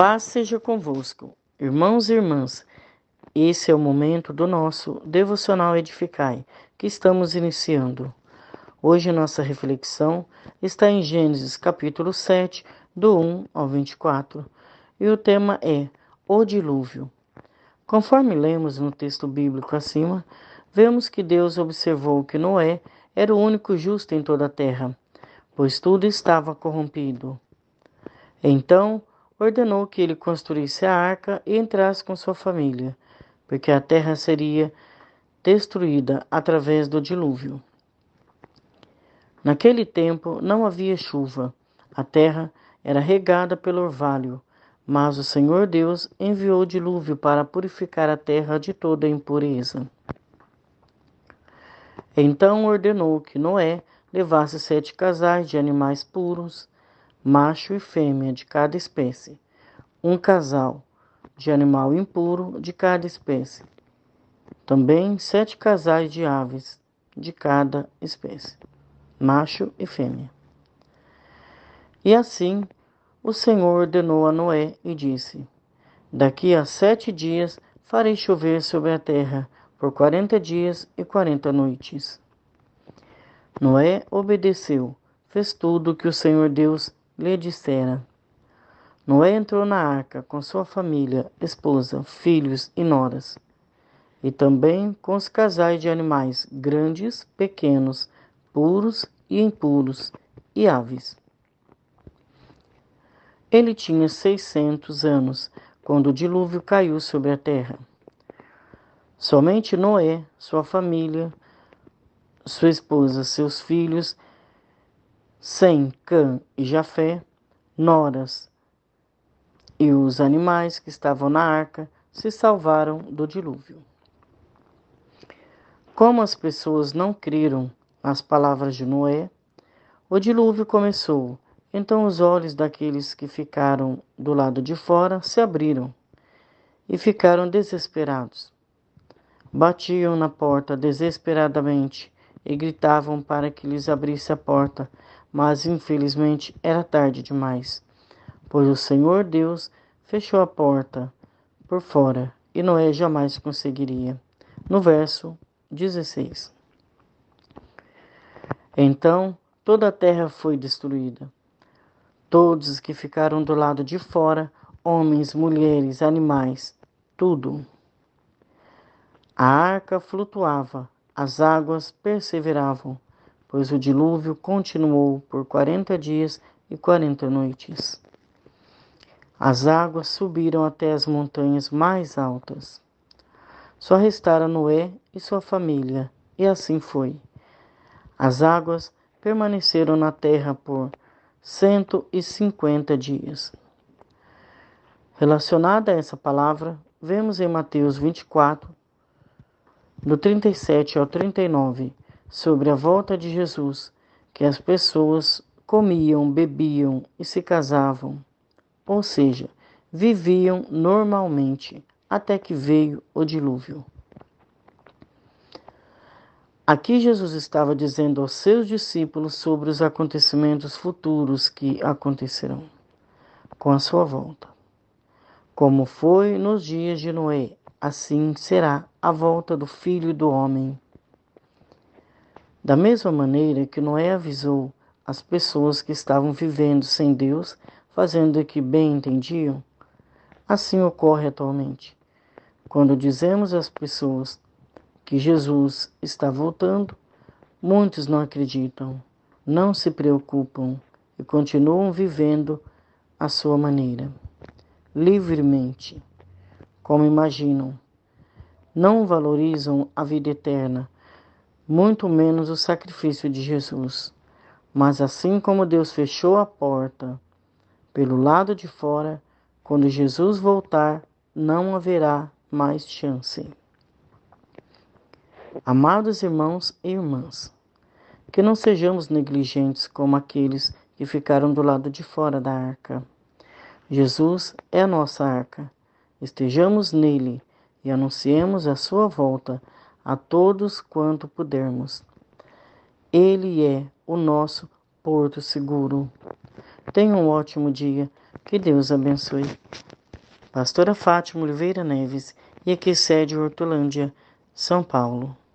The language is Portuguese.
paz seja convosco, irmãos e irmãs. Esse é o momento do nosso devocional Edificai, que estamos iniciando. Hoje nossa reflexão está em Gênesis capítulo 7, do 1 ao 24, e o tema é o dilúvio. Conforme lemos no texto bíblico acima, vemos que Deus observou que Noé era o único justo em toda a terra, pois tudo estava corrompido. Então ordenou que ele construísse a arca e entrasse com sua família, porque a terra seria destruída através do dilúvio. Naquele tempo não havia chuva, a terra era regada pelo orvalho, mas o Senhor Deus enviou o dilúvio para purificar a terra de toda impureza. Então ordenou que Noé levasse sete casais de animais puros, macho e fêmea de cada espécie, um casal de animal impuro de cada espécie, também sete casais de aves de cada espécie, macho e fêmea. E assim o Senhor ordenou a Noé e disse: Daqui a sete dias farei chover sobre a terra por quarenta dias e quarenta noites. Noé obedeceu, fez tudo o que o Senhor Deus lhe dissera. Noé entrou na arca com sua família, esposa, filhos e noras, e também com os casais de animais grandes, pequenos, puros e impuros, e aves. Ele tinha seiscentos anos quando o dilúvio caiu sobre a terra. Somente Noé, sua família, sua esposa, seus filhos sem Cã e Jafé, noras e os animais que estavam na arca se salvaram do dilúvio. Como as pessoas não creram nas palavras de Noé, o dilúvio começou. Então os olhos daqueles que ficaram do lado de fora se abriram e ficaram desesperados. Batiam na porta desesperadamente e gritavam para que lhes abrisse a porta, mas infelizmente era tarde demais, pois o Senhor Deus fechou a porta por fora e Noé jamais conseguiria. No verso 16. Então toda a terra foi destruída. Todos os que ficaram do lado de fora, homens, mulheres, animais, tudo. A arca flutuava, as águas perseveravam pois o dilúvio continuou por quarenta dias e quarenta noites. As águas subiram até as montanhas mais altas. Só restaram Noé e sua família, e assim foi. As águas permaneceram na terra por cento e cinquenta dias. Relacionada a essa palavra, vemos em Mateus 24, do 37 ao 39, sobre a volta de Jesus que as pessoas comiam, bebiam e se casavam, ou seja, viviam normalmente até que veio o dilúvio. Aqui Jesus estava dizendo aos seus discípulos sobre os acontecimentos futuros que acontecerão com a sua volta. Como foi nos dias de Noé, assim será a volta do Filho do Homem. Da mesma maneira que Noé avisou as pessoas que estavam vivendo sem Deus, fazendo o que bem entendiam, assim ocorre atualmente. Quando dizemos às pessoas que Jesus está voltando, muitos não acreditam, não se preocupam e continuam vivendo à sua maneira, livremente, como imaginam. Não valorizam a vida eterna muito menos o sacrifício de Jesus. Mas assim como Deus fechou a porta pelo lado de fora, quando Jesus voltar, não haverá mais chance. Amados irmãos e irmãs, que não sejamos negligentes como aqueles que ficaram do lado de fora da arca. Jesus é a nossa arca. Estejamos nele e anunciemos a sua volta a todos quanto pudermos. Ele é o nosso porto seguro. Tenha um ótimo dia. Que Deus abençoe. Pastora Fátima Oliveira Neves, e aqui sede Hortolândia, São Paulo.